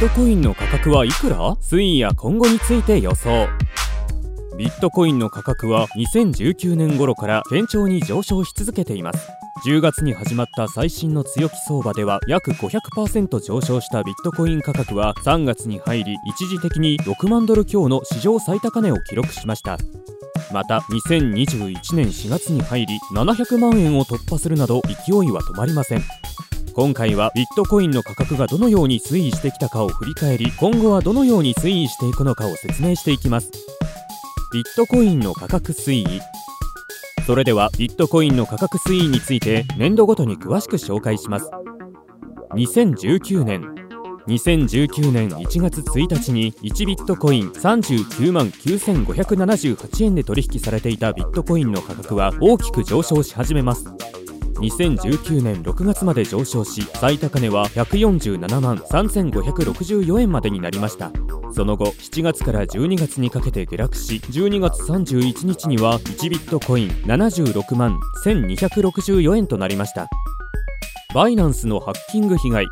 ットコインの価格はいくら？推移や今後について予想。ビットコインの価格は2019年頃から堅調に上昇し続けています。10月に始まった最新の強気相場では約500%上昇したビットコイン価格は3月に入り一時的に6万ドル強の史上最高値を記録しました。また2021年4月に入り700万円を突破するなど勢いは止まりません。今回はビットコインの価格がどのように推移してきたかを振り返り今後はどのように推移していくのかを説明していきます。ビットコインの価格推移。それではビットコインの価格推移について年度ごとに詳しく紹介します。2019年2019年1月1日に1ビットコイン39万9578円で取引されていたビットコインの価格は大きく上昇し始めます。2019年6月まで上昇し最高値は147万3564円までになりました。その後7月から12月にかけて下落し12月31日には1ビットコイン76万1264円となりました。バイナンスのハッキング被害。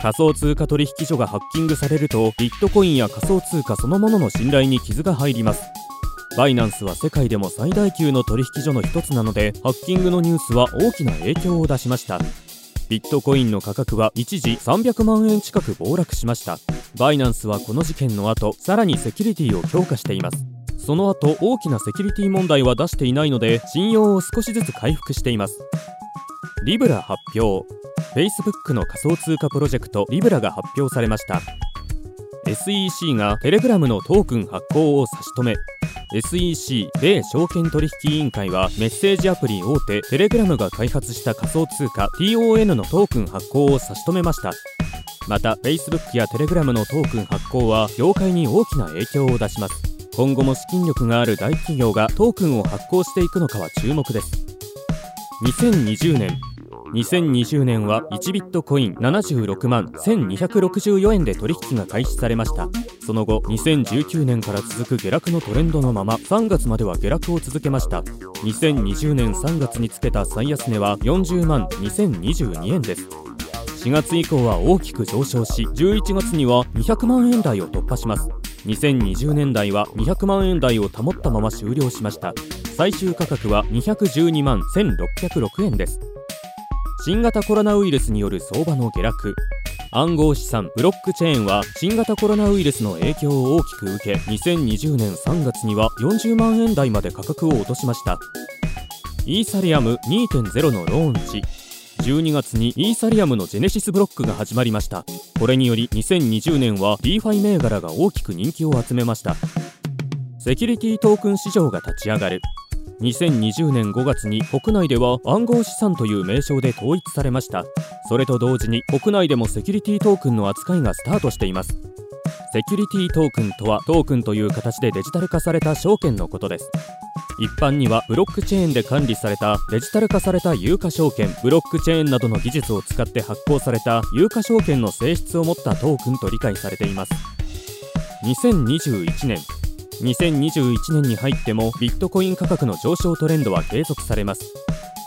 仮想通貨取引所がハッキングされるとビットコインや仮想通貨そのものの信頼に傷が入ります。バイナンスは世界でも最大級の取引所の一つなのでハッキングのニュースは大きな影響を出しました。ビットコインの価格は一時300万円近く暴落しました。バイナンスはこの事件の後さらにセキュリティを強化しています。その後大きなセキュリティ問題は出していないので信用を少しずつ回復しています。リブラ発表。Facebook の仮想通貨プロジェクトリブラが発表されました。SEC がテレグラムのトークン発行を差し止め SEC 米証券取引委員会はメッセージアプリ大手テレグラムが開発した仮想通貨 TON のトークン発行を差し止めました。また Facebook やテレグラムのトークン発行は業界に大きな影響を出します。今後も資金力がある大企業がトークンを発行していくのかは注目です。2020年。2020年は1ビットコイン76万1264円で取引が開始されました。その後2019年から続く下落のトレンドのまま3月までは下落を続けました。2020年3月につけた最安値は40万2022円です。4月以降は大きく上昇し11月には200万円台を突破します。2020年代は200万円台を保ったまま終了しました。最終価格は212万1606円です。新型コロナウイルスによる相場の下落。暗号資産ブロックチェーンは新型コロナウイルスの影響を大きく受け2020年3月には40万円台まで価格を落としました。イーサリアム2.0のローンチ12月にイーサリアムのジェネシスブロックが始まりました。これにより2020年は DeFi 銘柄が大きく人気を集めました。セキュリティトークン市場が立ち上がる。2020年5月に国内では暗号資産という名称で統一されました。それと同時に国内でもセキュリティトークンの扱いがスタートしています。セキュリティトークンとはトークンという形でデジタル化された証券のことです。一般にはブロックチェーンで管理されたデジタル化された有価証券ブロックチェーンなどの技術を使って発行された有価証券の性質を持ったトークンと理解されています。2021年2021年に入ってもビットコイン価格の上昇トレンドは継続されます。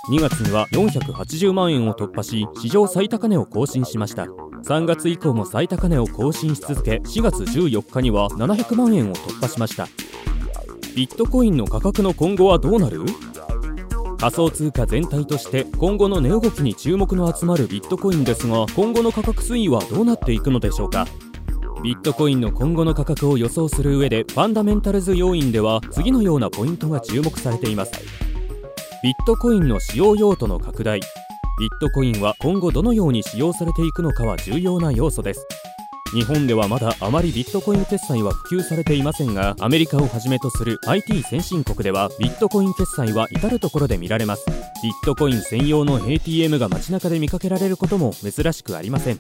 2月には480万円を突破し史上最高値を更新しました。3月以降も最高値を更新し続け4月14日には700万円を突破しました。ビットコインの価格の今後はどうなる？仮想通貨全体として今後の値動きに注目の集まるビットコインですが今後の価格推移はどうなっていくのでしょうか？ビットコインの今後の価格を予想する上でファンダメンタルズ要因では次のようなポイントが注目されています。ビットコインの使用用途の拡大。ビットコインは今後どのように使用されていくのかは重要な要素です。日本ではまだあまりビットコイン決済は普及されていませんがアメリカをはじめとする IT 先進国ではビットコイン決済は至る所で見られます。ビットコイン専用の ATM が街中で見かけられることも珍しくありません。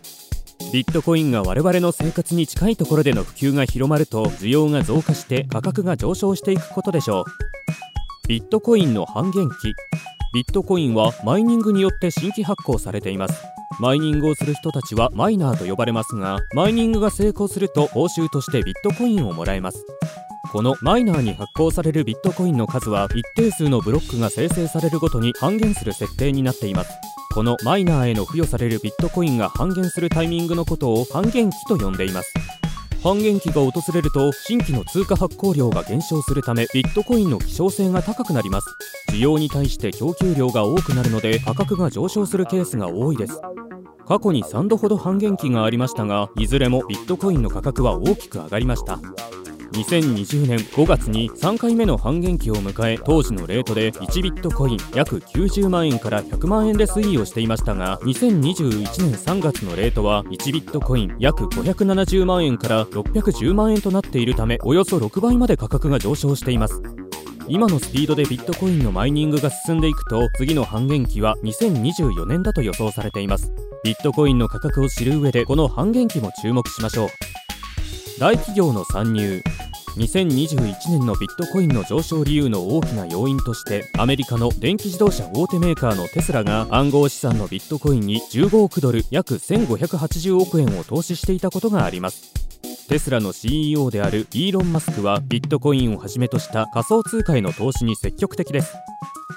ビットコインが我々の生活に近いところでの普及が広まると需要が増加して価格が上昇していくことでしょう。ビットコインの半減期。ビットコインはマイニングによって新規発行されています。マイニングをする人たちはマイナーと呼ばれますがマイニングが成功すると報酬としてビットコインをもらえます。このマイナーに発行されるビットコインの数は一定数のブロックが生成されるごとに半減する設定になっています。このマイナーへの付与されるビットコインが半減するタイミングのことを半減期と呼んでいます。半減期が訪れると新規の通貨発行量が減少するためビットコインの希少性が高くなります。需要に対して供給量が多くなるので価格が上昇するケースが多いです。過去に3度ほど半減期がありましたがいずれもビットコインの価格は大きく上がりました。2020年5月に3回目の半減期を迎え当時のレートで1ビットコイン約90万円から100万円で推移をしていましたが2021年3月のレートは1ビットコイン約570万円から610万円となっているためおよそ6倍まで価格が上昇しています。今のスピードでビットコインのマイニングが進んでいくと次の半減期は2024年だと予想されています。ビットコインの価格を知る上でこの半減期も注目しましょう。大企業の参入。2021年のビットコインの上昇理由の大きな要因としてアメリカの電気自動車大手メーカーのテスラが暗号資産のビットコインに15億ドル約1580億円を投資していたことがあります。テスラの CEO であるイーロン・マスクはビットコインをはじめとした仮想通貨への投資に積極的です。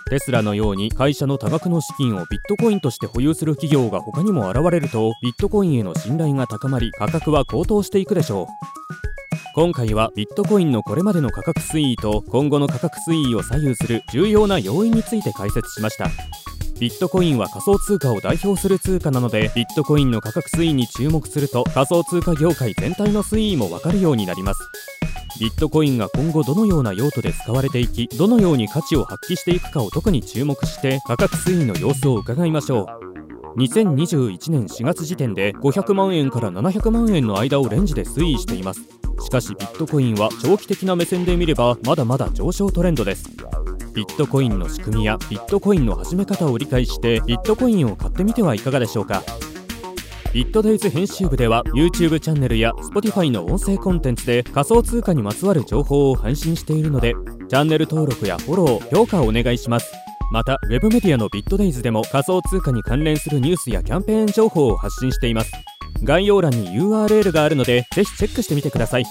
テスラのように会社の多額の資金をビットコインとして保有する企業が他にも現れるとビットコインへの信頼が高まり価格は高騰していくでしょう。今回はビットコインのこれまでの価格推移と今後の価格推移を左右する重要な要因について解説しました。ビットコインは仮想通貨を代表する通貨なのでビットコインの価格推移に注目すると仮想通貨業界全体の推移もわかるようになります。ビットコインが今後どのような用途で使われていきどのように価値を発揮していくかを特に注目して価格推移の様子を伺いましょう。2021年4月時点で500万円から700万円の間をレンジで推移しています。しかしビットコインは長期的な目線で見ればまだまだ上昇トレンドです。ビットコインの仕組みやビットコインの始め方を理解してビットコインを買ってみてはいかがでしょうか。ビットデイズ編集部では YouTube チャンネルや Spotify の音声コンテンツで仮想通貨にまつわる情報を配信しているのでチャンネル登録やフォロー評価をお願いします。また Web メディアのビットデイズでも仮想通貨に関連するニュースやキャンペーン情報を発信しています。概要欄に URL があるのでぜひチェックしてみてください。